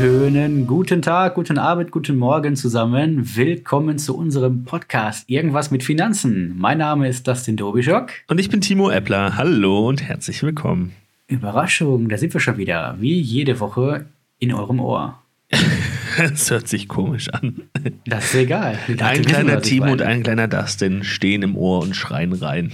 Schönen guten Tag, guten Abend, guten Morgen zusammen. Willkommen zu unserem Podcast Irgendwas mit Finanzen. Mein Name ist Dustin Dobischock. Und ich bin Timo Eppler. Hallo und herzlich willkommen. Überraschung, da sind wir schon wieder, wie jede Woche in eurem Ohr. Das hört sich komisch an. Das ist egal. ein kleiner Timo und ein kleiner Dustin stehen im Ohr und schreien rein.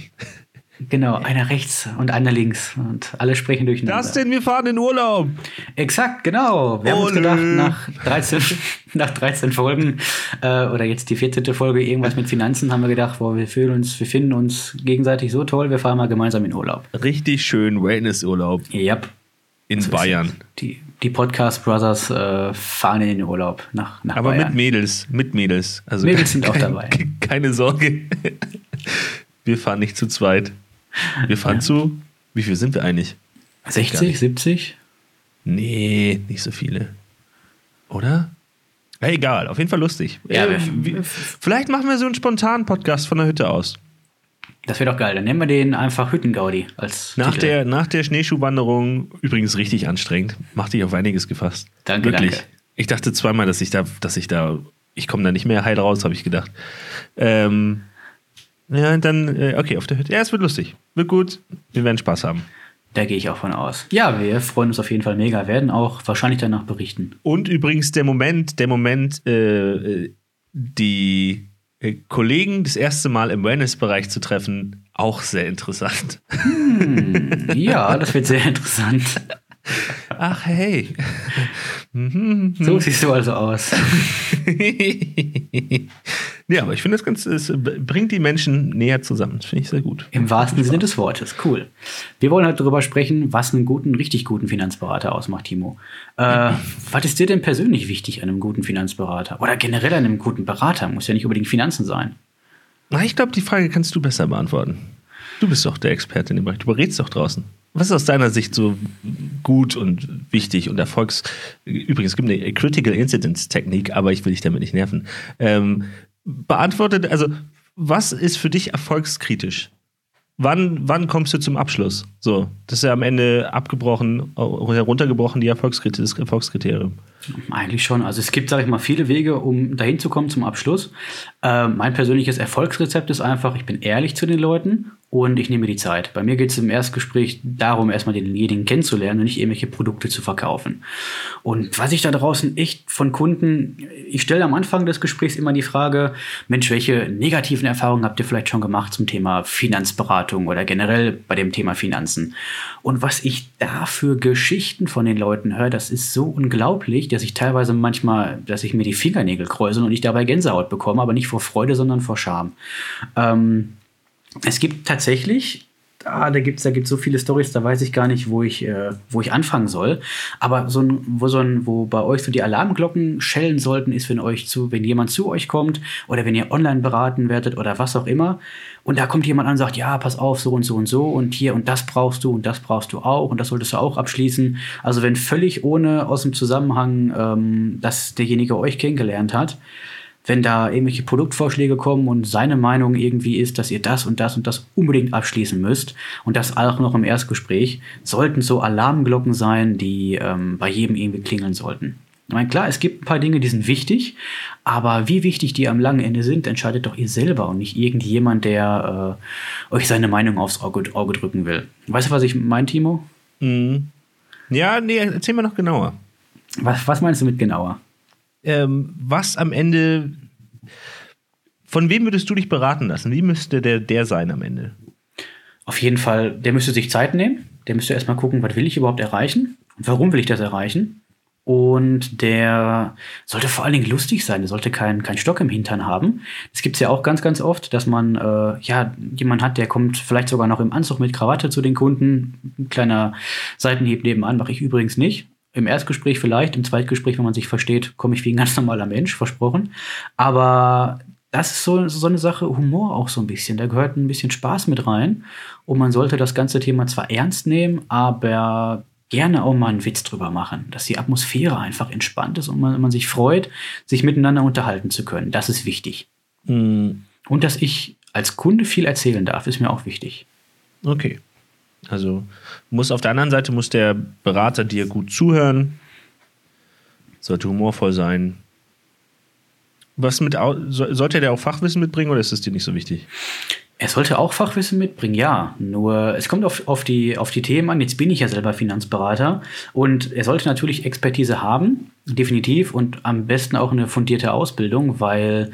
Genau, einer rechts und einer links und alle sprechen durcheinander. Das denn, wir fahren in Urlaub. Exakt, genau. Wir haben uns gedacht, nach 13, nach 13 Folgen äh, oder jetzt die 14. Folge irgendwas mit Finanzen, haben wir gedacht, boah, wir fühlen uns, wir finden uns gegenseitig so toll, wir fahren mal gemeinsam in Urlaub. Richtig schön Wellness-Urlaub. Ja. In so Bayern. Die, die Podcast Brothers äh, fahren in den Urlaub nach, nach Aber Bayern. mit Mädels, mit Mädels. Also Mädels sind auch dabei. Keine Sorge. Wir fahren nicht zu zweit. Wir fahren ja. zu. Wie viel sind wir eigentlich? 60, 70? Nee, nicht so viele. Oder? Ja, egal, auf jeden Fall lustig. Ja, äh, wie, vielleicht machen wir so einen spontanen Podcast von der Hütte aus. Das wäre doch geil. Dann nennen wir den einfach Hüttengaudi als nach Titel. der Nach der Schneeschuhwanderung, übrigens richtig anstrengend, macht dich auf einiges gefasst. Danke, Wirklich. Danke. Ich dachte zweimal, dass ich da, dass ich da, ich komme da nicht mehr heil raus, habe ich gedacht. Ähm, ja, dann, äh, okay, auf der Hütte. Ja, es wird lustig. Wird gut. Wir werden Spaß haben. Da gehe ich auch von aus. Ja, wir freuen uns auf jeden Fall mega, werden auch wahrscheinlich danach berichten. Und übrigens der Moment, der Moment, äh, die äh, Kollegen das erste Mal im Wellness-Bereich zu treffen, auch sehr interessant. Hm, ja, das wird sehr interessant. Ach, hey. so siehst du also aus. ja, aber ich finde das ganz, es bringt die Menschen näher zusammen. Das finde ich sehr gut. Im wahrsten Sinne des Wortes. Cool. Wir wollen heute darüber sprechen, was einen guten, richtig guten Finanzberater ausmacht, Timo. Äh, was ist dir denn persönlich wichtig an einem guten Finanzberater? Oder generell an einem guten Berater? Muss ja nicht unbedingt Finanzen sein. Na, ich glaube, die Frage kannst du besser beantworten. Du bist doch der Experte in dem Bereich. Du berätst doch draußen. Was ist aus deiner Sicht so gut und wichtig und erfolgs... Übrigens, es gibt eine Critical Incidents Technik, aber ich will dich damit nicht nerven. Ähm, beantwortet, also was ist für dich erfolgskritisch? Wann, wann kommst du zum Abschluss? So, das ist ja am Ende abgebrochen, heruntergebrochen, die Erfolgskriterium, das Erfolgskriterium. Eigentlich schon. Also es gibt, sage ich mal, viele Wege, um dahin zu kommen zum Abschluss. Äh, mein persönliches Erfolgsrezept ist einfach, ich bin ehrlich zu den Leuten und ich nehme mir die Zeit. Bei mir geht es im Erstgespräch darum, erstmal denjenigen kennenzulernen und nicht irgendwelche Produkte zu verkaufen. Und was ich da draußen echt von Kunden, ich stelle am Anfang des Gesprächs immer die Frage, Mensch, welche negativen Erfahrungen habt ihr vielleicht schon gemacht zum Thema Finanzberatung oder generell bei dem Thema Finanzen? Und was ich da für Geschichten von den Leuten höre, das ist so unglaublich, dass ich teilweise manchmal, dass ich mir die Fingernägel kräuse und ich dabei Gänsehaut bekomme, aber nicht vor Freude, sondern vor Scham. Ähm, es gibt tatsächlich ah, da gibt es da gibt's so viele Stories, da weiß ich gar nicht, wo ich, äh, wo ich anfangen soll. Aber so ein, wo, so ein, wo bei euch so die Alarmglocken schellen sollten, ist, wenn euch zu, wenn jemand zu euch kommt oder wenn ihr online beraten werdet oder was auch immer. Und da kommt jemand an und sagt, ja, pass auf, so und so und so und hier und das brauchst du und das brauchst du auch und das solltest du auch abschließen. Also wenn völlig ohne aus dem Zusammenhang, ähm, dass derjenige euch kennengelernt hat, wenn da irgendwelche Produktvorschläge kommen und seine Meinung irgendwie ist, dass ihr das und das und das unbedingt abschließen müsst und das auch noch im Erstgespräch, sollten so Alarmglocken sein, die ähm, bei jedem irgendwie klingeln sollten. Ich meine, klar, es gibt ein paar Dinge, die sind wichtig, aber wie wichtig die am langen Ende sind, entscheidet doch ihr selber und nicht irgendjemand, der äh, euch seine Meinung aufs Auge, Auge, drücken will. Weißt du, was ich meine, Timo? Mhm. Ja, nee, erzähl mal noch genauer. Was, was meinst du mit genauer? Ähm, was am Ende, von wem würdest du dich beraten lassen? Wie müsste der, der sein am Ende? Auf jeden Fall, der müsste sich Zeit nehmen. Der müsste erstmal gucken, was will ich überhaupt erreichen und warum will ich das erreichen. Und der sollte vor allen Dingen lustig sein. Der sollte keinen kein Stock im Hintern haben. Es gibt ja auch ganz, ganz oft, dass man äh, ja jemand hat, der kommt vielleicht sogar noch im Anzug mit Krawatte zu den Kunden. Ein kleiner Seitenhieb nebenan mache ich übrigens nicht. Im Erstgespräch vielleicht, im Zweitgespräch, wenn man sich versteht, komme ich wie ein ganz normaler Mensch, versprochen. Aber das ist so, so eine Sache, Humor auch so ein bisschen. Da gehört ein bisschen Spaß mit rein. Und man sollte das ganze Thema zwar ernst nehmen, aber gerne auch mal einen Witz drüber machen, dass die Atmosphäre einfach entspannt ist und man, man sich freut, sich miteinander unterhalten zu können. Das ist wichtig. Mhm. Und dass ich als Kunde viel erzählen darf, ist mir auch wichtig. Okay. Also muss auf der anderen Seite muss der Berater dir gut zuhören, sollte humorvoll sein. Was mit, sollte der auch Fachwissen mitbringen oder ist es dir nicht so wichtig? Er sollte auch Fachwissen mitbringen, ja. Nur es kommt auf, auf, die, auf die Themen an. Jetzt bin ich ja selber Finanzberater und er sollte natürlich Expertise haben, definitiv, und am besten auch eine fundierte Ausbildung, weil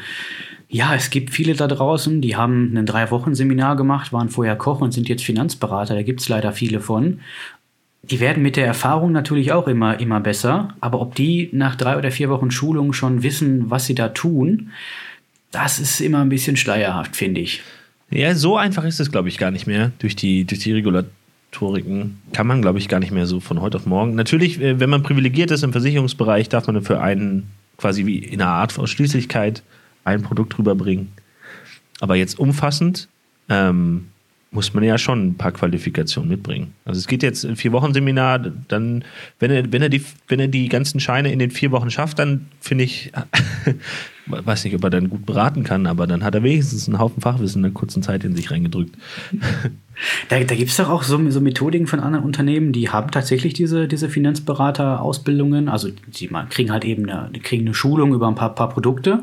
ja, es gibt viele da draußen, die haben ein Drei-Wochen-Seminar gemacht, waren vorher Koch und sind jetzt Finanzberater. Da gibt es leider viele von. Die werden mit der Erfahrung natürlich auch immer, immer besser, aber ob die nach drei oder vier Wochen Schulung schon wissen, was sie da tun, das ist immer ein bisschen schleierhaft, finde ich. Ja, so einfach ist es, glaube ich, gar nicht mehr. Durch die, durch die Regulatoriken kann man, glaube ich, gar nicht mehr so von heute auf morgen. Natürlich, äh, wenn man privilegiert ist im Versicherungsbereich, darf man für einen quasi wie in einer Art Ausschließlichkeit ein Produkt rüberbringen. Aber jetzt umfassend ähm, muss man ja schon ein paar Qualifikationen mitbringen. Also es geht jetzt ein vier Wochen Seminar, dann wenn er wenn er die wenn er die ganzen Scheine in den vier Wochen schafft, dann finde ich weiß nicht, ob er dann gut beraten kann, aber dann hat er wenigstens einen Haufen Fachwissen in einer kurzen Zeit in sich reingedrückt. Da, da gibt es doch auch so, so, Methodiken von anderen Unternehmen, die haben tatsächlich diese, diese Finanzberater-Ausbildungen. Also die kriegen halt eben eine, kriegen eine Schulung über ein paar, paar Produkte.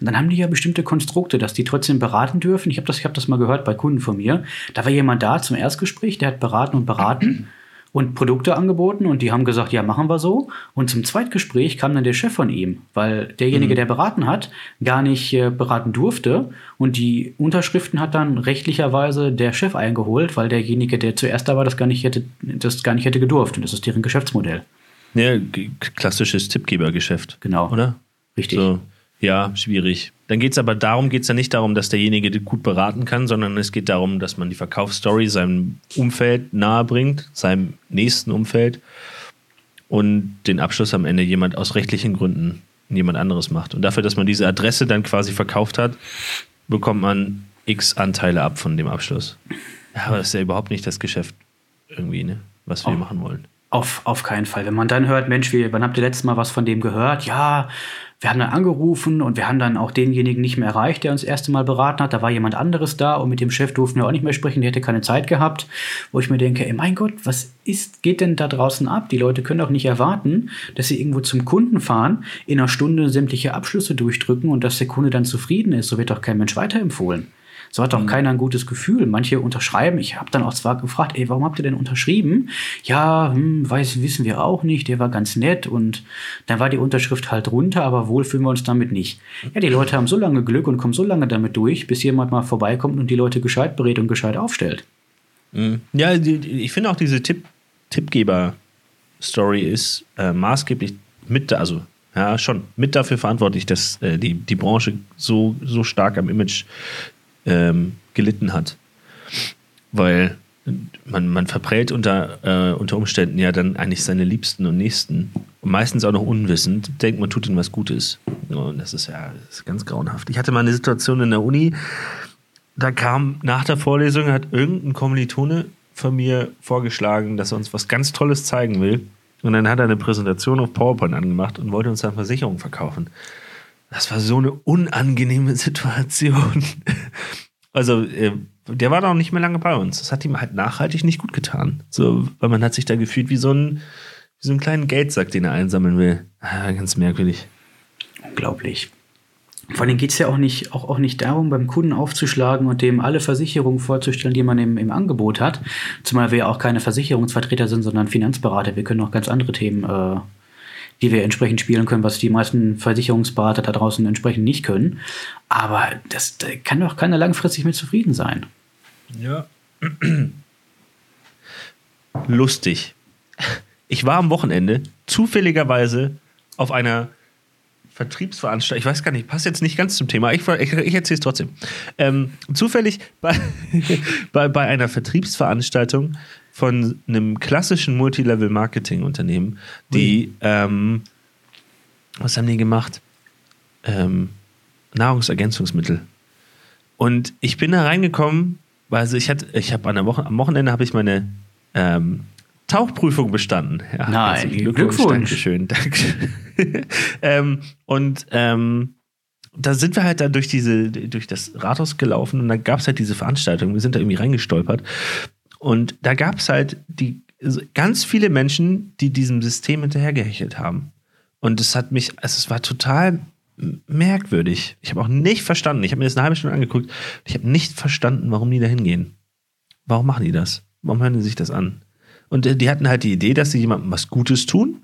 Und dann haben die ja bestimmte Konstrukte, dass die trotzdem beraten dürfen. Ich habe das, hab das mal gehört bei Kunden von mir. Da war jemand da zum Erstgespräch, der hat beraten und beraten und Produkte angeboten und die haben gesagt, ja, machen wir so. Und zum Zweitgespräch kam dann der Chef von ihm, weil derjenige, mhm. der beraten hat, gar nicht äh, beraten durfte. Und die Unterschriften hat dann rechtlicherweise der Chef eingeholt, weil derjenige, der zuerst da war, das gar nicht hätte, das gar nicht hätte gedurft. Und das ist deren Geschäftsmodell. Ja, klassisches Tippgebergeschäft. Genau. Oder? Richtig. So. Ja, schwierig. Dann geht es aber darum, geht es ja nicht darum, dass derjenige gut beraten kann, sondern es geht darum, dass man die Verkaufsstory seinem Umfeld nahe bringt, seinem nächsten Umfeld und den Abschluss am Ende jemand aus rechtlichen Gründen jemand anderes macht. Und dafür, dass man diese Adresse dann quasi verkauft hat, bekommt man x Anteile ab von dem Abschluss. Ja, aber das ist ja überhaupt nicht das Geschäft irgendwie, ne, was wir oh. machen wollen. Auf, auf keinen Fall. Wenn man dann hört, Mensch, wie, wann habt ihr letztes Mal was von dem gehört? Ja, wir haben dann angerufen und wir haben dann auch denjenigen nicht mehr erreicht, der uns das erste Mal beraten hat. Da war jemand anderes da und mit dem Chef durften wir auch nicht mehr sprechen, der hätte keine Zeit gehabt. Wo ich mir denke, ey, mein Gott, was ist, geht denn da draußen ab? Die Leute können doch nicht erwarten, dass sie irgendwo zum Kunden fahren, in einer Stunde sämtliche Abschlüsse durchdrücken und dass der Kunde dann zufrieden ist. So wird doch kein Mensch weiterempfohlen. So hat doch mhm. keiner ein gutes Gefühl. Manche unterschreiben. Ich habe dann auch zwar gefragt, ey, warum habt ihr denn unterschrieben? Ja, hm, weiß, wissen wir auch nicht. Der war ganz nett und dann war die Unterschrift halt runter, aber wohl fühlen wir uns damit nicht. Ja, die Leute haben so lange Glück und kommen so lange damit durch, bis jemand mal vorbeikommt und die Leute gescheit berät und gescheit aufstellt. Mhm. Ja, ich finde auch diese Tipp Tippgeber-Story ist äh, maßgeblich mit, also ja, schon mit dafür verantwortlich, dass äh, die, die Branche so, so stark am Image ähm, gelitten hat. Weil man, man verprellt unter, äh, unter Umständen ja dann eigentlich seine Liebsten und Nächsten. Und meistens auch noch unwissend, denkt, man tut ihnen was Gutes. Und das ist ja das ist ganz grauenhaft. Ich hatte mal eine Situation in der Uni, da kam nach der Vorlesung, hat irgendein Kommilitone von mir vorgeschlagen, dass er uns was ganz Tolles zeigen will. Und dann hat er eine Präsentation auf PowerPoint angemacht und wollte uns dann Versicherung verkaufen. Das war so eine unangenehme Situation. Also, äh, der war doch nicht mehr lange bei uns. Das hat ihm halt nachhaltig nicht gut getan. So, weil man hat sich da gefühlt wie so ein, wie so einen kleinen Geldsack, den er einsammeln will. Ah, ganz merkwürdig. Unglaublich. Vor allem geht es ja auch nicht, auch, auch nicht darum, beim Kunden aufzuschlagen und dem alle Versicherungen vorzustellen, die man im, im Angebot hat. Zumal wir ja auch keine Versicherungsvertreter sind, sondern Finanzberater. Wir können auch ganz andere Themen äh, die wir entsprechend spielen können, was die meisten Versicherungsberater da draußen entsprechend nicht können. Aber das da kann doch keiner langfristig mit zufrieden sein. Ja. Lustig. Ich war am Wochenende zufälligerweise auf einer Vertriebsveranstaltung, ich weiß gar nicht, passt jetzt nicht ganz zum Thema, ich, ich, ich erzähle es trotzdem. Ähm, zufällig bei, bei, bei einer Vertriebsveranstaltung von einem klassischen Multilevel-Marketing-Unternehmen, die, ähm, was haben die gemacht? Ähm, Nahrungsergänzungsmittel. Und ich bin da reingekommen, weil also ich hatte, ich habe an der Woche, am Wochenende habe ich meine ähm, Tauchprüfung bestanden. Ja, Nein, Glückwunsch. Glückwunsch. Dankeschön. Dankeschön. ähm, und ähm, da sind wir halt dann durch diese, durch das Rathaus gelaufen und da gab es halt diese Veranstaltung. Wir sind da irgendwie reingestolpert. Und da gab es halt die, ganz viele Menschen, die diesem System hinterhergehechelt haben. Und es hat mich, also es war total merkwürdig. Ich habe auch nicht verstanden. Ich habe mir das eine halbe Stunde angeguckt. Ich habe nicht verstanden, warum die da hingehen. Warum machen die das? Warum hören die sich das an? Und äh, die hatten halt die Idee, dass sie jemandem was Gutes tun,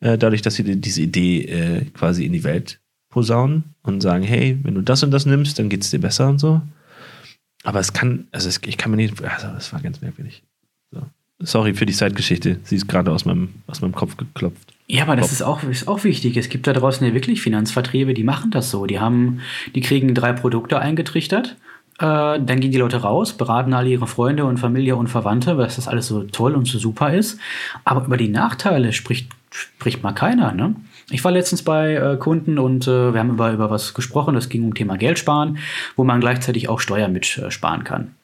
äh, dadurch, dass sie diese Idee äh, quasi in die Welt posaunen und sagen, hey, wenn du das und das nimmst, dann geht es dir besser und so. Aber es kann, also es, ich kann mir nicht, also das war ganz merkwürdig. So. Sorry für die Zeitgeschichte. Sie ist gerade aus meinem, aus meinem Kopf geklopft. Ja, aber das ist auch, ist auch wichtig. Es gibt da draußen ja wirklich Finanzvertriebe, die machen das so. Die haben, die kriegen drei Produkte eingetrichtert. Äh, dann gehen die Leute raus, beraten alle ihre Freunde und Familie und Verwandte, was das alles so toll und so super ist. Aber über die Nachteile spricht, spricht mal keiner, ne? Ich war letztens bei äh, Kunden und äh, wir haben über, über was gesprochen, das ging um Thema Geld sparen, wo man gleichzeitig auch Steuern mitsparen kann.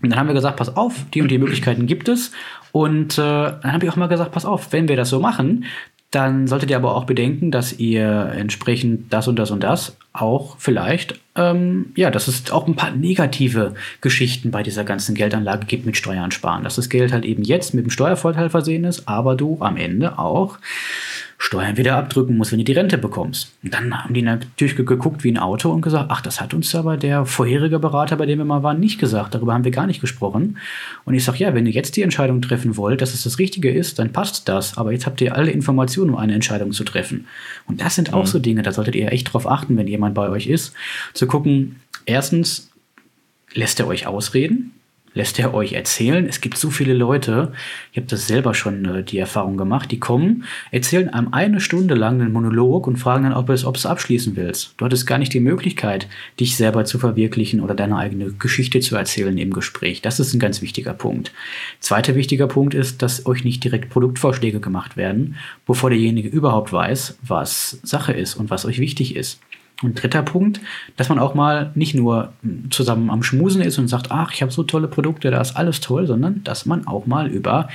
Und dann haben wir gesagt, pass auf, die und die Möglichkeiten gibt es. Und äh, dann habe ich auch mal gesagt, pass auf, wenn wir das so machen, dann solltet ihr aber auch bedenken, dass ihr entsprechend das und das und das auch vielleicht, ähm, ja, dass es auch ein paar negative Geschichten bei dieser ganzen Geldanlage gibt mit Steuern sparen. Dass das Geld halt eben jetzt mit dem Steuervorteil versehen ist, aber du am Ende auch Steuern wieder abdrücken musst, wenn du die Rente bekommst. Und dann haben die natürlich geguckt wie ein Auto und gesagt, ach, das hat uns aber der vorherige Berater, bei dem wir mal waren, nicht gesagt. Darüber haben wir gar nicht gesprochen. Und ich sage, ja, wenn ihr jetzt die Entscheidung treffen wollt, dass es das Richtige ist, dann passt das. Aber jetzt habt ihr alle Informationen, um eine Entscheidung zu treffen. Und das sind auch mhm. so Dinge, da solltet ihr echt drauf achten, wenn jemand bei euch ist, zu gucken, erstens, lässt er euch ausreden? Lässt er euch erzählen. Es gibt so viele Leute, ich habe das selber schon äh, die Erfahrung gemacht, die kommen, erzählen einem eine Stunde lang einen Monolog und fragen dann, ob du es abschließen willst. Du hattest gar nicht die Möglichkeit, dich selber zu verwirklichen oder deine eigene Geschichte zu erzählen im Gespräch. Das ist ein ganz wichtiger Punkt. Zweiter wichtiger Punkt ist, dass euch nicht direkt Produktvorschläge gemacht werden, bevor derjenige überhaupt weiß, was Sache ist und was euch wichtig ist. Und dritter Punkt, dass man auch mal nicht nur zusammen am Schmusen ist und sagt, ach, ich habe so tolle Produkte, da ist alles toll, sondern dass man auch mal über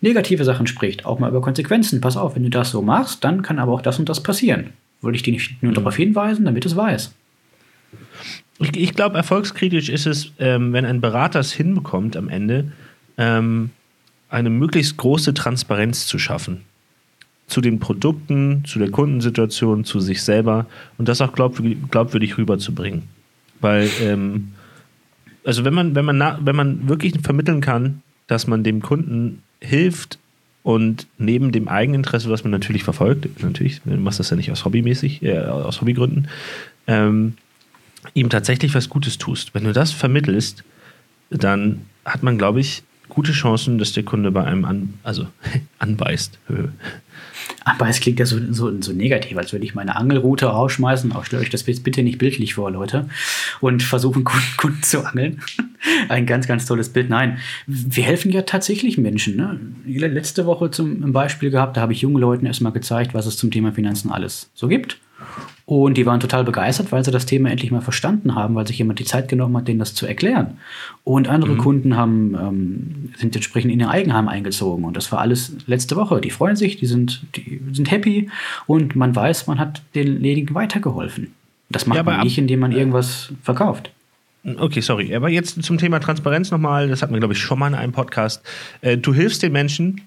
negative Sachen spricht, auch mal über Konsequenzen. Pass auf, wenn du das so machst, dann kann aber auch das und das passieren. Wollte ich dir nicht nur darauf hinweisen, damit es weiß. Ich, ich glaube, erfolgskritisch ist es, ähm, wenn ein Berater es hinbekommt, am Ende ähm, eine möglichst große Transparenz zu schaffen zu den Produkten, zu der Kundensituation, zu sich selber und das auch glaubwürdig, glaubwürdig rüberzubringen. Weil, ähm, also wenn man, wenn man, wenn man wirklich vermitteln kann, dass man dem Kunden hilft und neben dem Eigeninteresse, was man natürlich verfolgt, natürlich, du machst das ja nicht aus hobbymäßig, äh, aus Hobbygründen, ähm, ihm tatsächlich was Gutes tust. Wenn du das vermittelst, dann hat man, glaube ich, gute Chancen, dass der Kunde bei einem an, also anbeißt. Es klingt ja so, so, so negativ, als würde ich meine Angelroute rausschmeißen. Auch stellt euch das bitte nicht bildlich vor, Leute. Und versuchen, Kunden, Kunden zu angeln. Ein ganz, ganz tolles Bild. Nein, wir helfen ja tatsächlich Menschen. Ne? Letzte Woche zum Beispiel gehabt, da habe ich jungen Leuten erstmal gezeigt, was es zum Thema Finanzen alles so gibt. Und die waren total begeistert, weil sie das Thema endlich mal verstanden haben, weil sich jemand die Zeit genommen hat, denen das zu erklären. Und andere mhm. Kunden haben, ähm, sind entsprechend in ihr Eigenheim eingezogen. Und das war alles letzte Woche. Die freuen sich, die sind, die sind happy und man weiß, man hat denjenigen weitergeholfen. Das macht ja, man nicht, indem man irgendwas verkauft. Okay, sorry. Aber jetzt zum Thema Transparenz nochmal. Das hatten wir, glaube ich, schon mal in einem Podcast. Äh, du hilfst den Menschen,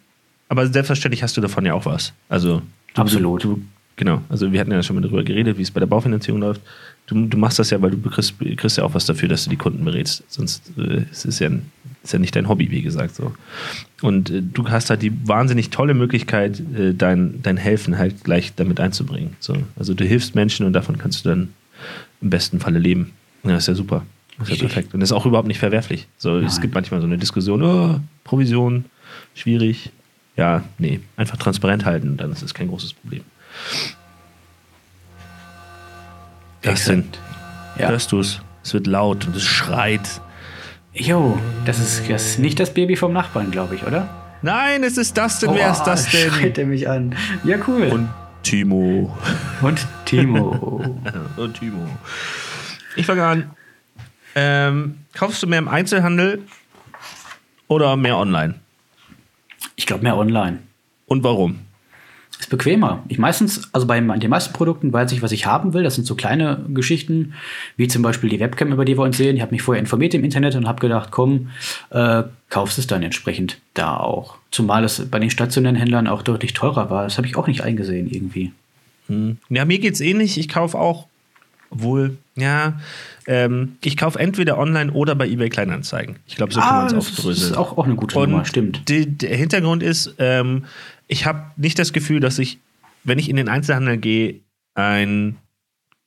aber selbstverständlich hast du davon ja auch was. Also, du, Absolut. Du, Genau, also wir hatten ja schon mal darüber geredet, wie es bei der Baufinanzierung läuft. Du, du machst das ja, weil du kriegst, kriegst ja auch was dafür, dass du die Kunden berätst. Sonst äh, es ist ja, ist ja nicht dein Hobby, wie gesagt. so. Und äh, du hast halt die wahnsinnig tolle Möglichkeit, äh, dein, dein Helfen halt gleich damit einzubringen. So. Also du hilfst Menschen und davon kannst du dann im besten Falle leben. Ja, das ist ja super. Ist ja perfekt. Und das ist auch überhaupt nicht verwerflich. So, es gibt manchmal so eine Diskussion, oh, Provision, schwierig. Ja, nee, einfach transparent halten, dann ist das kein großes Problem. Das sind. Ja. Hörst du es? Es wird laut und es schreit. Jo, das ist, das ist nicht das Baby vom Nachbarn, glaube ich, oder? Nein, es ist das denn. Oh, Wer ist das denn? Schreit er mich an. Ja, cool. Und Timo. Und Timo. und Timo. Ich fange an. Ähm, kaufst du mehr im Einzelhandel oder mehr online? Ich glaube mehr online. Und warum? Ist bequemer. Ich meistens, also bei den meisten Produkten weiß ich, was ich haben will. Das sind so kleine Geschichten, wie zum Beispiel die Webcam, über die wir uns sehen. Ich habe mich vorher informiert im Internet und habe gedacht, komm, äh, kaufst es dann entsprechend da auch. Zumal es bei den stationären Händlern auch deutlich teurer war. Das habe ich auch nicht eingesehen irgendwie. Hm. Ja, mir geht's ähnlich. Ich kaufe auch, wohl, ja, ähm, ich kaufe entweder online oder bei eBay Kleinanzeigen. Ich glaube, so kann man es Ah, das aufdröseln. ist auch, auch eine gute Nummer, stimmt. Die, der Hintergrund ist, ähm, ich habe nicht das Gefühl, dass ich, wenn ich in den Einzelhandel gehe, einen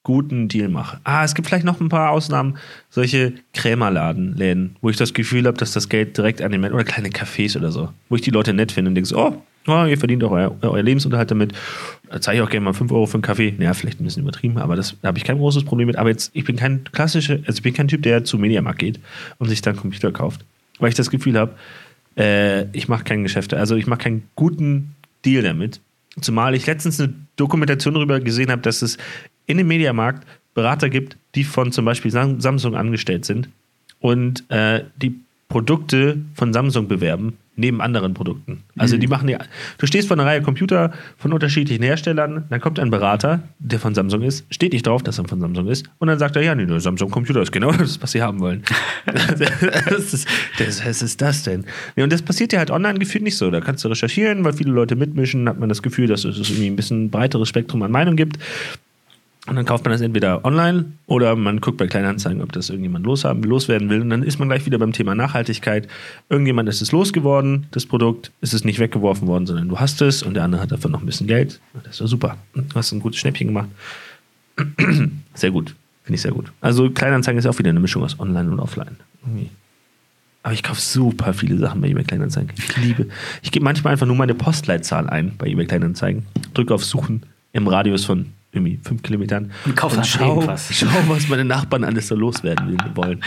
guten Deal mache. Ah, es gibt vielleicht noch ein paar Ausnahmen, solche Krämerladen, Läden, wo ich das Gefühl habe, dass das Geld direkt an den Menschen, oder kleine Cafés oder so, wo ich die Leute nett finde und denke so, oh, oh ihr verdient auch euer, euer Lebensunterhalt damit. Da zahle ich auch gerne mal 5 Euro für einen Kaffee. Naja, vielleicht ein bisschen übertrieben, aber das, da habe ich kein großes Problem mit. Aber jetzt, ich bin kein klassischer, also ich bin kein Typ, der zu Mediamarkt geht und sich dann Computer kauft. Weil ich das Gefühl habe, äh, ich mache keine Geschäfte. Also ich mache keinen guten Deal damit. Zumal ich letztens eine Dokumentation darüber gesehen habe, dass es in dem Mediamarkt Berater gibt, die von zum Beispiel Sam- Samsung angestellt sind und äh, die Produkte von Samsung bewerben neben anderen Produkten. Also die machen ja, du stehst vor einer Reihe Computer von unterschiedlichen Herstellern, dann kommt ein Berater, der von Samsung ist, steht nicht drauf, dass er von Samsung ist, und dann sagt er, ja, nee, der Samsung Computer ist genau das, was sie haben wollen. das ist, das, was ist das denn? Nee, und das passiert ja halt online gefühlt nicht so. Da kannst du recherchieren, weil viele Leute mitmischen, hat man das Gefühl, dass es irgendwie ein bisschen breiteres Spektrum an Meinung gibt. Und dann kauft man das entweder online oder man guckt bei Kleinanzeigen, ob das irgendjemand loshaben, loswerden will. Und dann ist man gleich wieder beim Thema Nachhaltigkeit. Irgendjemand ist es losgeworden, das Produkt, ist es nicht weggeworfen worden, sondern du hast es und der andere hat davon noch ein bisschen Geld. Das doch super. Du hast ein gutes Schnäppchen gemacht. Sehr gut. Finde ich sehr gut. Also Kleinanzeigen ist auch wieder eine Mischung aus Online und Offline. Aber ich kaufe super viele Sachen bei eBay Kleinanzeigen. Ich liebe. Ich gebe manchmal einfach nur meine Postleitzahl ein bei eBay Kleinanzeigen. Drücke auf Suchen im Radius von irgendwie fünf Kilometern. Und kauf einfach schau, irgendwas. schau, was meine Nachbarn alles so loswerden wollen.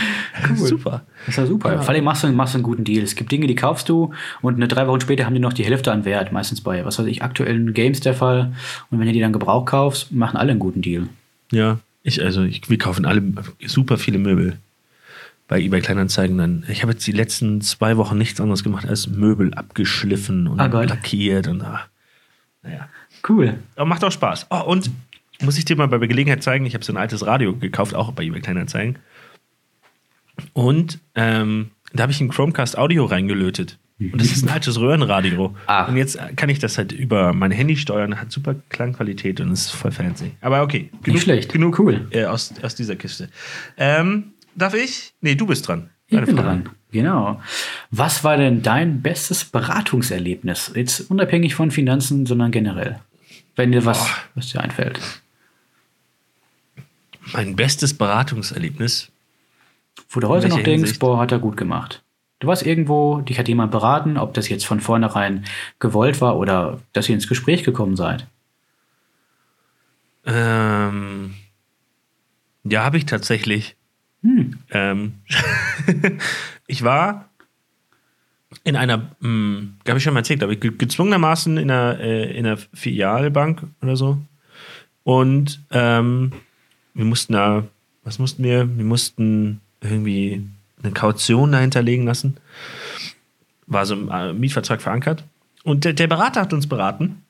Super. Das ja super. Vor allem machst du, machst du einen guten Deal. Es gibt Dinge, die kaufst du und eine drei Wochen später haben die noch die Hälfte an Wert. Meistens bei, was weiß ich, aktuellen Games der Fall. Und wenn du die dann Gebrauch kaufst, machen alle einen guten Deal. Ja, ich, also ich, wir kaufen alle super viele Möbel bei eBay Kleinanzeigen dann. Ich habe jetzt die letzten zwei Wochen nichts anderes gemacht als Möbel abgeschliffen und Ah, lackiert und ah, naja. Cool. Aber macht auch Spaß. Oh, und muss ich dir mal bei Gelegenheit zeigen, ich habe so ein altes Radio gekauft, auch bei eBay Kleinanzeigen. Und ähm, da habe ich ein Chromecast Audio reingelötet. Und das ist ein altes Röhrenradio. Ah. Und jetzt kann ich das halt über mein Handy steuern, hat super Klangqualität und ist voll fancy. Aber okay, genug, schlecht. genug Cool. äh, aus, aus dieser Kiste. Ähm, darf ich? Nee, du bist dran. Ich Deine bin Frage. dran. Genau. Was war denn dein bestes Beratungserlebnis? Jetzt unabhängig von Finanzen, sondern generell. Wenn dir was, was dir einfällt. Mein bestes Beratungserlebnis. Wo du heute noch denkst, Hinsicht? boah, hat er gut gemacht. Du warst irgendwo, dich hat jemand beraten, ob das jetzt von vornherein gewollt war oder dass ihr ins Gespräch gekommen seid. Ähm, ja, habe ich tatsächlich. Hm. Ähm, ich war in einer, hm, habe ich schon mal erzählt, aber gezwungenermaßen in einer, äh, in einer Filialbank oder so. Und ähm, wir mussten da, was mussten wir? Wir mussten irgendwie eine Kaution dahinterlegen lassen. War so im äh, Mietvertrag verankert. Und der, der Berater hat uns beraten.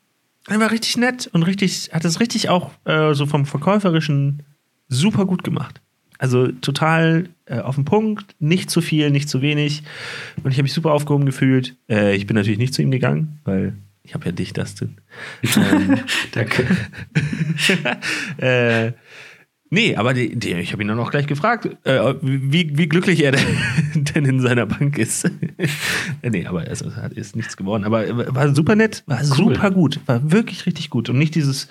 Er war richtig nett und richtig, hat es richtig auch äh, so vom Verkäuferischen super gut gemacht. Also total äh, auf den Punkt, nicht zu viel, nicht zu wenig. Und ich habe mich super aufgehoben gefühlt. Äh, ich bin natürlich nicht zu ihm gegangen, weil ich habe ja dich, Dustin. ähm, Danke. äh, nee, aber die, die, ich habe ihn dann auch gleich gefragt, äh, wie, wie glücklich er denn, in seiner Bank ist. Nee, aber es hat- ist nichts geworden. Aber äh, war super nett, war super gut, war wirklich richtig gut. Und nicht dieses,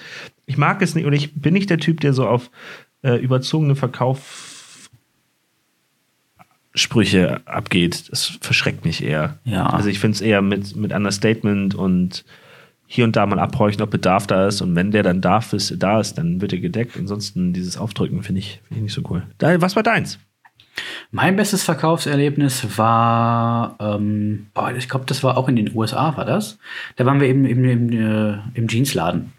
ich mag es nicht, oder ich bin nicht der Typ, der so auf äh, überzogene Verkauf Sprüche abgeht. Das verschreckt mich eher. Ja. Also ich finde es eher mit, mit Understatement und hier und da mal abhorchen, ob Bedarf da ist. Und wenn der dann darf ist, da ist, dann wird er gedeckt. Ansonsten dieses Aufdrücken finde ich, find ich nicht so cool. Was war deins? Mein bestes Verkaufserlebnis war, ähm, ich glaube, das war auch in den USA, war das. Da waren wir eben im, im, äh, im Jeansladen.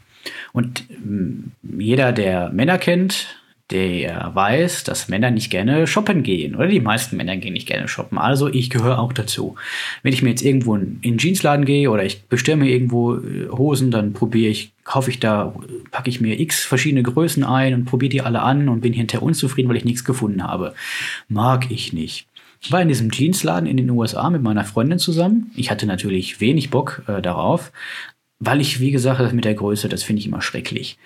Und ähm, jeder, der Männer kennt, der weiß, dass Männer nicht gerne shoppen gehen. Oder die meisten Männer gehen nicht gerne shoppen. Also ich gehöre auch dazu. Wenn ich mir jetzt irgendwo in in den Jeansladen gehe oder ich bestelle mir irgendwo äh, Hosen, dann probiere ich, kaufe ich da, packe ich mir x verschiedene Größen ein und probiere die alle an und bin hinterher unzufrieden, weil ich nichts gefunden habe. Mag ich nicht. Ich war in diesem Jeansladen in den USA mit meiner Freundin zusammen. Ich hatte natürlich wenig Bock äh, darauf, weil ich, wie gesagt, das mit der Größe, das finde ich immer schrecklich.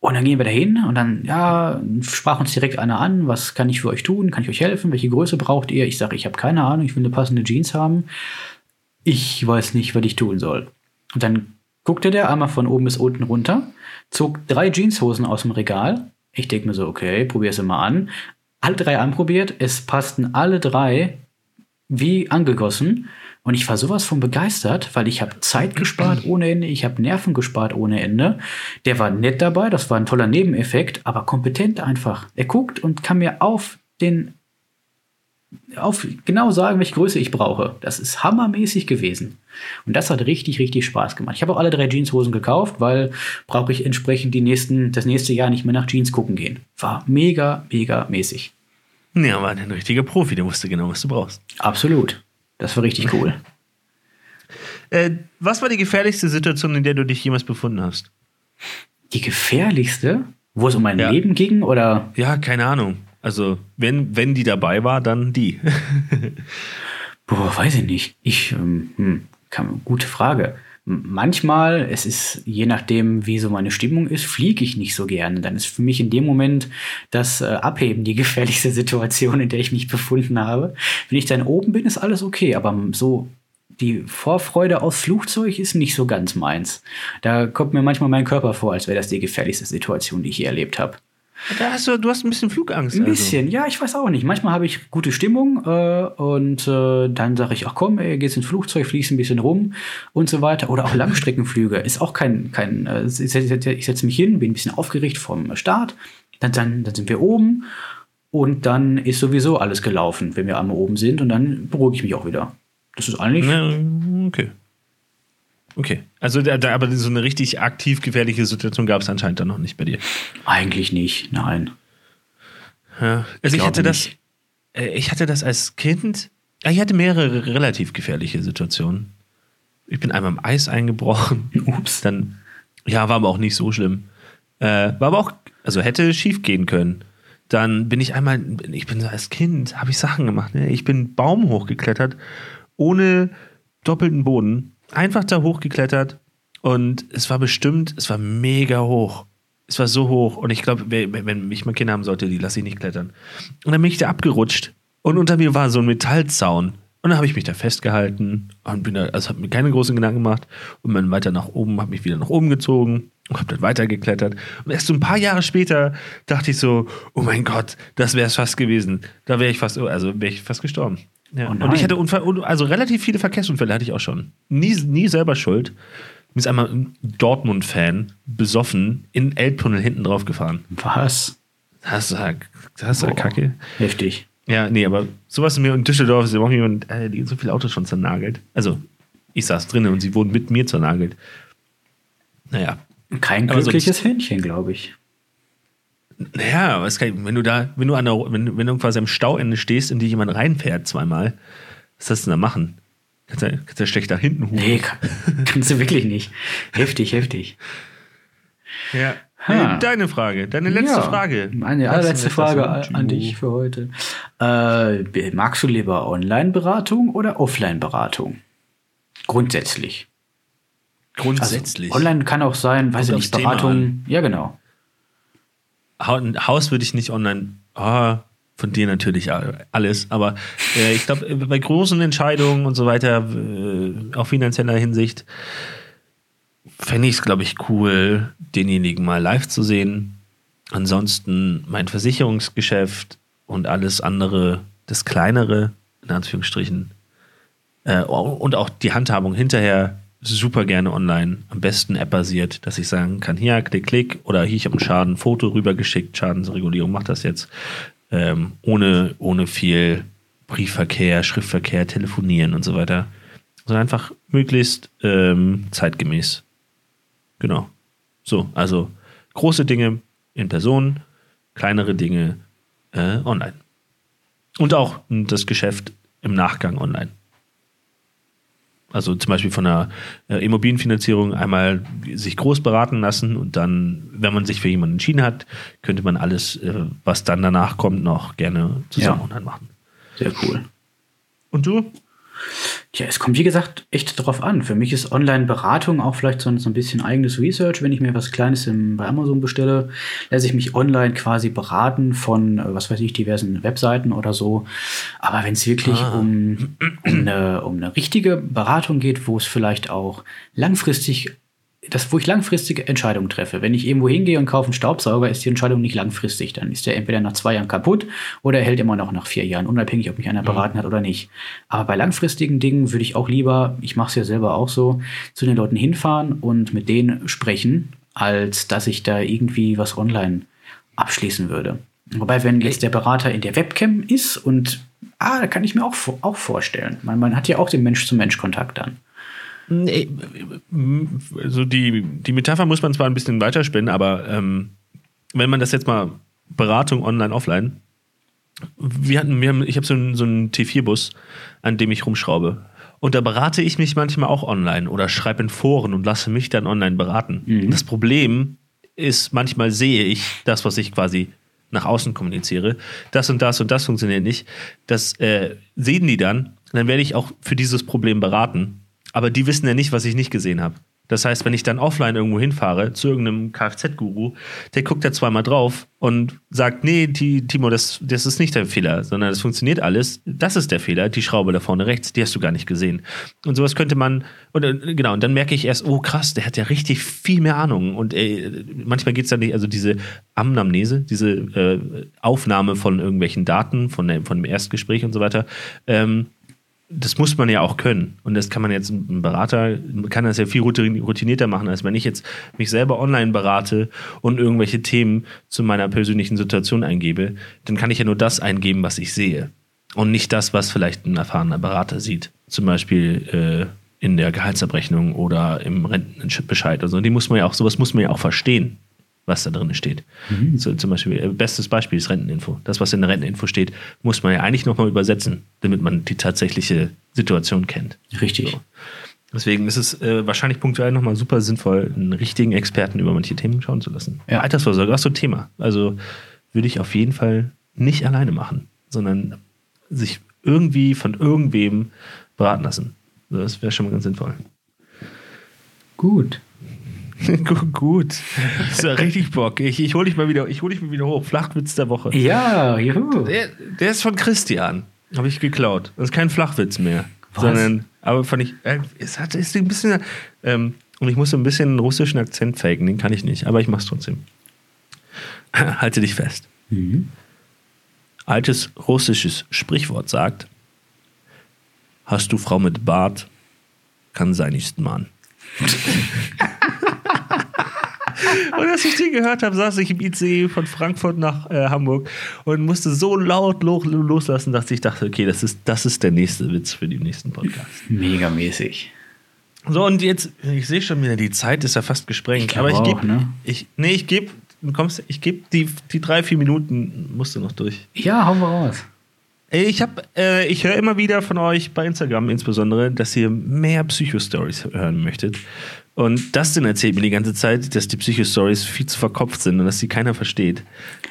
Und dann gehen wir da hin und dann, ja, sprach uns direkt einer an, was kann ich für euch tun, kann ich euch helfen, welche Größe braucht ihr? Ich sage, ich habe keine Ahnung, ich will eine passende Jeans haben. Ich weiß nicht, was ich tun soll. Und dann guckte der einmal von oben bis unten runter, zog drei Jeanshosen aus dem Regal. Ich denke mir so, okay, probier es mal an. Alle drei anprobiert, es passten alle drei wie angegossen. Und ich war sowas von begeistert, weil ich habe Zeit gespart ohne Ende, ich habe Nerven gespart ohne Ende. Der war nett dabei, das war ein toller Nebeneffekt, aber kompetent einfach. Er guckt und kann mir auf den auf genau sagen, welche Größe ich brauche. Das ist hammermäßig gewesen. Und das hat richtig, richtig Spaß gemacht. Ich habe auch alle drei Jeanshosen gekauft, weil brauche ich entsprechend die nächsten, das nächste Jahr nicht mehr nach Jeans gucken gehen. War mega, mega mäßig. Ja, war ein richtiger Profi, der wusste genau, was du brauchst. Absolut. Das war richtig cool. Äh, was war die gefährlichste Situation, in der du dich jemals befunden hast? Die gefährlichste? Wo es um mein Ja. Leben ging? Oder Ja, keine Ahnung. Also, wenn, wenn die dabei war, dann die. Boah, weiß ich nicht. Ich, ähm, hm, kann, gute Frage. Manchmal, es ist, je nachdem, wie so meine Stimmung ist, fliege ich nicht so gerne. Dann ist für mich in dem Moment das äh, Abheben die gefährlichste Situation, in der ich mich befunden habe. Wenn ich dann oben bin, ist alles okay, aber so die Vorfreude aufs Flugzeug ist nicht so ganz meins. Da kommt mir manchmal mein Körper vor, als wäre das die gefährlichste Situation, die ich je erlebt habe. Da hast du, du hast ein bisschen Flugangst. Ein also. bisschen, ja, ich weiß auch nicht. Manchmal habe ich gute Stimmung äh, und äh, dann sage ich, ach komm, ey, gehst ins Flugzeug, fliegst ein bisschen rum und so weiter. Oder auch Langstreckenflüge. Ist auch kein, kein äh, ich setze ich setz mich hin, bin ein bisschen aufgeregt vom Start. Dann, dann, dann sind wir oben und dann ist sowieso alles gelaufen, wenn wir einmal oben sind und dann beruhige ich mich auch wieder. Das ist eigentlich. Ja, okay. Okay. Also, da, da, aber so eine richtig aktiv gefährliche Situation gab es anscheinend dann noch nicht bei dir. Eigentlich nicht, nein. Ja. Also, ich glaube hatte das, nicht. äh, ich hatte das als Kind. Ich hatte mehrere relativ gefährliche Situationen. Ich bin einmal im Eis eingebrochen. Ups. Dann, ja, war aber auch nicht so schlimm. Äh, war aber auch, also hätte schief gehen können. Dann bin ich einmal, ich bin so als Kind, habe ich Sachen gemacht. Ne? Ich bin Baum hochgeklettert, ohne doppelten Boden. Einfach da hochgeklettert und es war bestimmt, es war mega hoch. Es war so hoch und ich glaube, wenn wenn ich mal Kinder haben sollte, die lasse ich nicht klettern. Und dann bin ich da abgerutscht und unter mir war so ein Metallzaun. Und dann habe ich mich da festgehalten und bin da, also habe mir keine großen Gedanken gemacht und bin weiter nach oben, habe mich wieder nach oben gezogen und habe dann weitergeklettert. Und erst so ein paar Jahre später dachte ich so, oh mein Gott, das wäre es fast gewesen. Da wäre ich fast, also wäre ich fast gestorben. Ja. Oh und ich hatte Unfall, also relativ viele Verkehrsunfälle hatte ich auch schon. Nie, nie selber schuld. Mir ist einmal ein Dortmund-Fan besoffen in Elbtunnel hinten drauf gefahren. Was? Das war, das war Boah. kacke. Heftig. Ja, nee, aber sowas in mir in Düsseldorf ist überhaupt jemand, äh, die so viele Autos schon zernagelt. Also, ich saß drinnen und sie wurden mit mir zernagelt. Naja. Kein glückliches Händchen, glaube ich. Naja, es kann, wenn du da, wenn du an der, wenn, wenn du quasi am Stauende stehst, in die jemand reinfährt zweimal, was sollst du denn da machen? Kannst du, kannst du schlecht da hinten hupen. Nee, kann, kannst du wirklich nicht. Heftig, heftig. Ja. Ha. Deine Frage, deine letzte Ja, Frage. Meine Was allerletzte Frage an dich für heute. Äh, magst du lieber Online-Beratung oder Offline-Beratung? Grundsätzlich. Also, Grundsätzlich. online kann auch sein, weiß ich nicht, Beratung. Ja, genau. Haus würde ich nicht online. Ah, von dir natürlich alles, aber äh, ich glaube, bei großen Entscheidungen und so weiter, äh, auf finanzieller Hinsicht, fände ich es, glaube ich, cool, denjenigen mal live zu sehen. Ansonsten mein Versicherungsgeschäft und alles andere, das kleinere, in Anführungsstrichen, äh, und auch die Handhabung hinterher super gerne online, am besten App-basiert, dass ich sagen kann, hier, klick, klick, oder hier, ich habe einen Schaden, Foto rübergeschickt, Schadensregulierung, mach das jetzt, ähm, ohne, ohne viel Briefverkehr, Schriftverkehr, telefonieren und so weiter, sondern einfach möglichst ähm, zeitgemäß. Genau. So, also große Dinge in Person, kleinere Dinge äh, online. Und auch das Geschäft im Nachgang online. Also zum Beispiel von einer äh, Immobilienfinanzierung einmal sich groß beraten lassen und dann, wenn man sich für jemanden entschieden hat, könnte man alles, äh, was dann danach kommt, noch gerne zusammen Ja. online machen. Sehr cool. Und du? Ja, es kommt wie gesagt echt drauf an. Für mich ist Online-Beratung auch vielleicht so ein, so ein bisschen eigenes Research. Wenn ich mir was Kleines im, bei Amazon bestelle, lasse ich mich online quasi beraten von, äh, was weiß ich, diversen Webseiten oder so. Aber wenn es wirklich Ah. um, um, eine, um eine richtige Beratung geht, wo es vielleicht auch langfristig das, wo ich langfristige Entscheidungen treffe. Wenn ich irgendwo hingehe und kaufe einen Staubsauger, ist die Entscheidung nicht langfristig. Dann ist der entweder nach zwei Jahren kaputt oder er hält immer noch nach vier Jahren, unabhängig, ob mich einer beraten hat oder nicht. Aber bei langfristigen Dingen würde ich auch lieber, ich mache es ja selber auch so, zu den Leuten hinfahren und mit denen sprechen, als dass ich da irgendwie was online abschließen würde. Wobei, wenn jetzt der Berater in der Webcam ist und ah, da kann ich mir auch, auch vorstellen. Man, man hat ja auch den Mensch-zu-Mensch-Kontakt dann. Nee, also die, die Metapher muss man zwar ein bisschen weiterspinnen, aber ähm, wenn man das jetzt mal Beratung online, offline, wir hatten, wir haben, ich habe so einen, so einen T4-Bus, an dem ich rumschraube. Und da berate ich mich manchmal auch online oder schreibe in Foren und lasse mich dann online beraten. Das Problem ist, manchmal sehe ich das, was ich quasi nach außen kommuniziere. Das und das und das funktioniert nicht. Das äh, sehen die dann. Dann werde ich auch für dieses Problem beraten. Aber die wissen ja nicht, was ich nicht gesehen habe. Das heißt, wenn ich dann offline irgendwo hinfahre zu irgendeinem Kfz-Guru, der guckt da zweimal drauf und sagt, nee, Timo, das, das ist nicht der Fehler, sondern das funktioniert alles. Das ist der Fehler, die Schraube da vorne rechts, die hast du gar nicht gesehen. Und sowas könnte man, und, äh, genau, und dann merke ich erst, oh krass, der hat ja richtig viel mehr Ahnung. Und ey, manchmal geht es dann nicht, also diese Amnamnese, diese äh, Aufnahme von irgendwelchen Daten, von, der, von dem Erstgespräch und so weiter, ähm, das muss man ja auch können. Und das kann man jetzt, ein Berater kann das ja viel routin- routinierter machen, als wenn ich jetzt mich selber online berate und irgendwelche Themen zu meiner persönlichen Situation eingebe. Dann kann ich ja nur das eingeben, was ich sehe. Und nicht das, was vielleicht ein erfahrener Berater sieht. Zum Beispiel äh, in der Gehaltsabrechnung oder im Rentenbescheid. Also die muss man ja auch, sowas muss man ja auch verstehen, was da drin steht. So, zum Beispiel, äh, bestes Beispiel ist Renteninfo. Das, was in der Renteninfo steht, muss man ja eigentlich nochmal übersetzen, damit man die tatsächliche Situation kennt. Richtig. So. Deswegen ist es äh, wahrscheinlich punktuell nochmal super sinnvoll, einen richtigen Experten über manche Themen schauen zu lassen. Ja. Altersvorsorge, was so ein Thema. Also würde ich auf jeden Fall nicht alleine machen, sondern sich irgendwie von irgendwem beraten lassen. Das wäre schon mal ganz sinnvoll. Gut. Gu- Gut. Das ist ja richtig Bock. Ich, ich hole dich mal wieder, ich hol dich mal wieder hoch. Flachwitz der Woche. Ja, juhu. Der, der ist von Christian. Habe ich geklaut. Das ist kein Flachwitz mehr. Was? Sondern, aber fand ich, äh, es hat ist ein bisschen, ähm, und ich musste ein bisschen einen russischen Akzent faken, den kann ich nicht, aber ich mach's trotzdem. Halte dich fest. Mhm. Altes russisches Sprichwort sagt: Hast du Frau mit Bart, kann sein ist Mann. Und als ich den gehört habe, saß ich im ICE von Frankfurt nach äh, Hamburg und musste so laut lo loslassen, dass ich dachte, okay, das ist, das ist der nächste Witz für den nächsten Podcast. Megamäßig. So, und jetzt, ich sehe schon wieder, die Zeit ist ja fast gesprengt. Ich aber ich gebe, ne? ich, nee, ich gebe, kommst, ich gebe die, die drei, vier Minuten, musst du noch durch. Ja, hauen wir raus. Ich habe, äh, ich höre immer wieder von euch bei Instagram insbesondere, dass ihr mehr Psycho-Stories hören möchtet. Und Dustin erzählt mir die ganze Zeit, dass die Psycho-Stories viel zu verkopft sind und dass sie keiner versteht.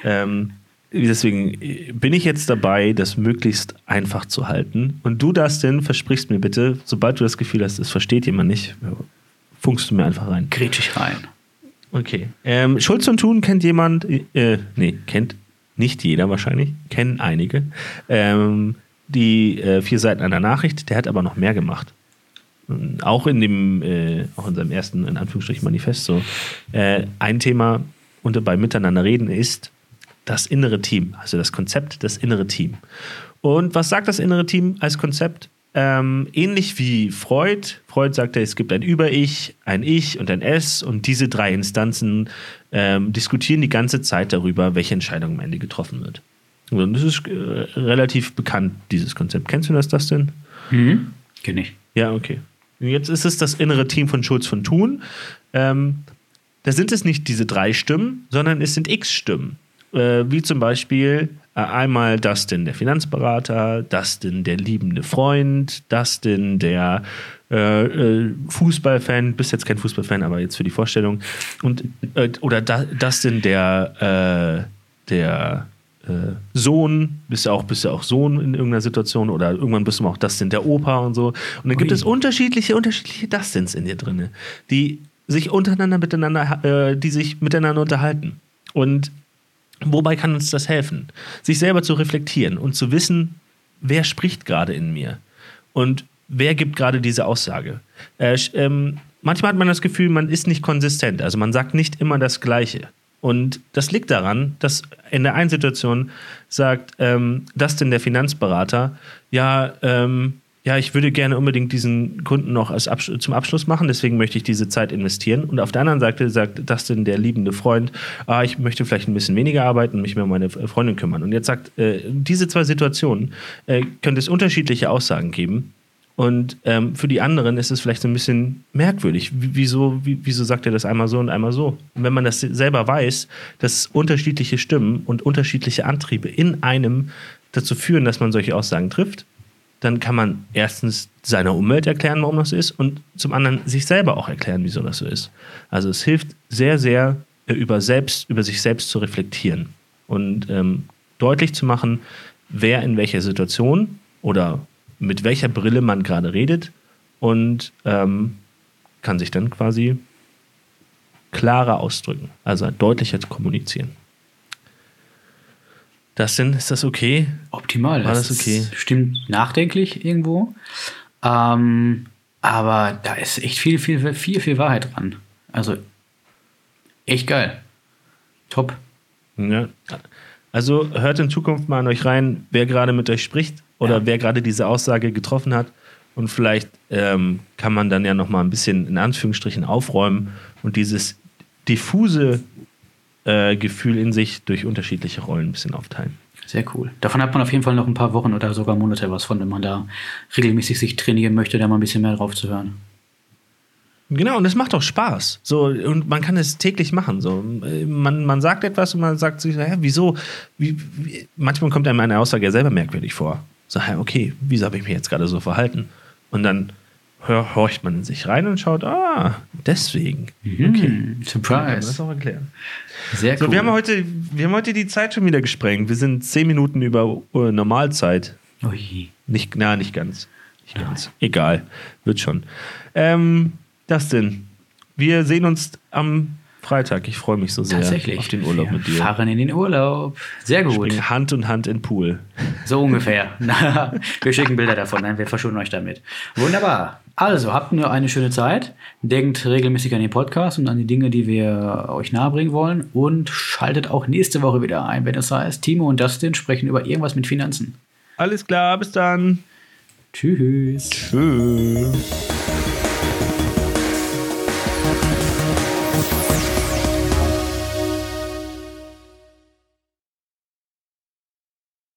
Ähm, deswegen äh, bin ich jetzt dabei, das möglichst einfach zu halten. Und du, Dustin, versprichst mir bitte, sobald du das Gefühl hast, es versteht jemand nicht, funkst du mir einfach rein. Ich rein. Okay. Ähm, Schulz und Thun kennt jemand, äh, nee, kennt nicht jeder wahrscheinlich, kennen einige. Ähm, die äh, vier Seiten einer Nachricht, der hat aber noch mehr gemacht. Auch in dem, äh, auch in seinem ersten, in Anführungsstrichen, Manifest so. Äh, ein Thema unter bei Miteinander reden ist das innere Team, also das Konzept das innere Team. Und was sagt das innere Team als Konzept? Ähm, ähnlich wie Freud. Freud sagte, es gibt ein Über-Ich, ein Ich und ein Es und diese drei Instanzen ähm, diskutieren die ganze Zeit darüber, welche Entscheidung am Ende getroffen wird. Und das ist äh, relativ bekannt, dieses Konzept. Kennst du das, das denn? Mhm. Kenn ich. Ja, okay. Jetzt ist es das innere Team von Schulz von Thun. Ähm, da sind es nicht diese drei Stimmen, sondern es sind X-Stimmen. Äh, wie zum Beispiel äh, einmal Dustin, der Finanzberater, Dustin, der liebende Freund, Dustin, der äh, äh, Fußballfan, bist jetzt kein Fußballfan, aber jetzt für die Vorstellung. Und, äh, oder da, Dustin, der, äh, der, Sohn, bist du auch, bist du auch Sohn in irgendeiner Situation oder irgendwann bist du auch Dustin der Opa und so. Und dann gibt Ui. es unterschiedliche, unterschiedliche Dustins in dir drin, die sich untereinander miteinander, äh, die sich miteinander unterhalten. Und wobei kann uns das helfen? Sich selber zu reflektieren und zu wissen, wer spricht gerade in mir und wer gibt gerade diese Aussage. Äh, ähm, manchmal hat man das Gefühl, man ist nicht konsistent, also man sagt nicht immer das Gleiche. Und das liegt daran, dass in der einen Situation sagt ähm, Dustin, der Finanzberater, ja, ähm, ja, ich würde gerne unbedingt diesen Kunden noch als Absch zum Abschluss machen, deswegen möchte ich diese Zeit investieren. Und auf der anderen Seite sagt Dustin, der liebende Freund, ah, ich möchte vielleicht ein bisschen weniger arbeiten und mich mehr um meine Freundin kümmern. Und jetzt sagt, äh, diese zwei Situationen äh, könnte es unterschiedliche Aussagen geben. Und ähm, für die anderen ist es vielleicht so ein bisschen merkwürdig. Wie- Wieso, wie, wieso sagt er das einmal so und einmal so? Und wenn man das selber weiß, dass unterschiedliche Stimmen und unterschiedliche Antriebe in einem dazu führen, dass man solche Aussagen trifft, dann kann man erstens seiner Umwelt erklären, warum das so ist, und zum anderen sich selber auch erklären, wieso das so ist. Also es hilft sehr, sehr äh, über, selbst, über sich selbst zu reflektieren und ähm, deutlich zu machen, wer in welcher Situation oder mit welcher Brille man gerade redet und ähm, kann sich dann quasi klarer ausdrücken, also deutlicher kommunizieren. Das denn, ist das okay? Optimal. War das okay? Stimmt nachdenklich irgendwo. Ähm, aber da ist echt viel, viel, viel, viel Wahrheit dran. Also echt geil. Top. Ja. Also hört in Zukunft mal an euch rein, wer gerade mit euch spricht oder Ja. wer gerade diese Aussage getroffen hat. Und vielleicht ähm, kann man dann ja noch mal ein bisschen in Anführungsstrichen aufräumen und dieses diffuse äh, Gefühl in sich durch unterschiedliche Rollen ein bisschen aufteilen. Sehr cool. Davon hat man auf jeden Fall noch ein paar Wochen oder sogar Monate was von, wenn man da regelmäßig sich trainieren möchte, da mal ein bisschen mehr drauf zu hören. Genau, und es macht auch Spaß. So, und man kann es täglich machen. So, man, man sagt etwas und man sagt sich, hä, wieso? Wie, wie? Manchmal kommt einem eine Aussage ja selber merkwürdig vor. So, hä, okay, wieso habe ich mich jetzt gerade so verhalten? Und dann hör, horcht man in sich rein und schaut, ah, deswegen. Okay. Mm, Surprise. das auch erklären. Sehr So, cool. wir, haben heute, wir haben heute die Zeit schon wieder gesprengt. Wir sind zehn Minuten über äh, Normalzeit. Ui. Nicht, na, nicht ganz. Nicht ganz. Egal. Wird schon. Ähm, Dustin, wir sehen uns am Freitag. Ich freue mich so sehr Tatsächlich. auf den Urlaub wir mit dir. fahren in den Urlaub. Sehr gut. Springen Hand in Hand in Pool. So ungefähr. wir schicken Bilder davon, nein, wir verschonen euch damit. Wunderbar. Also, habt nur eine schöne Zeit. Denkt regelmäßig an den Podcast und an die Dinge, die wir euch nahebringen wollen. Und schaltet auch nächste Woche wieder ein, wenn es heißt, Timo und Dustin sprechen über irgendwas mit Finanzen. Alles klar, bis dann. Tschüss. Tschüss.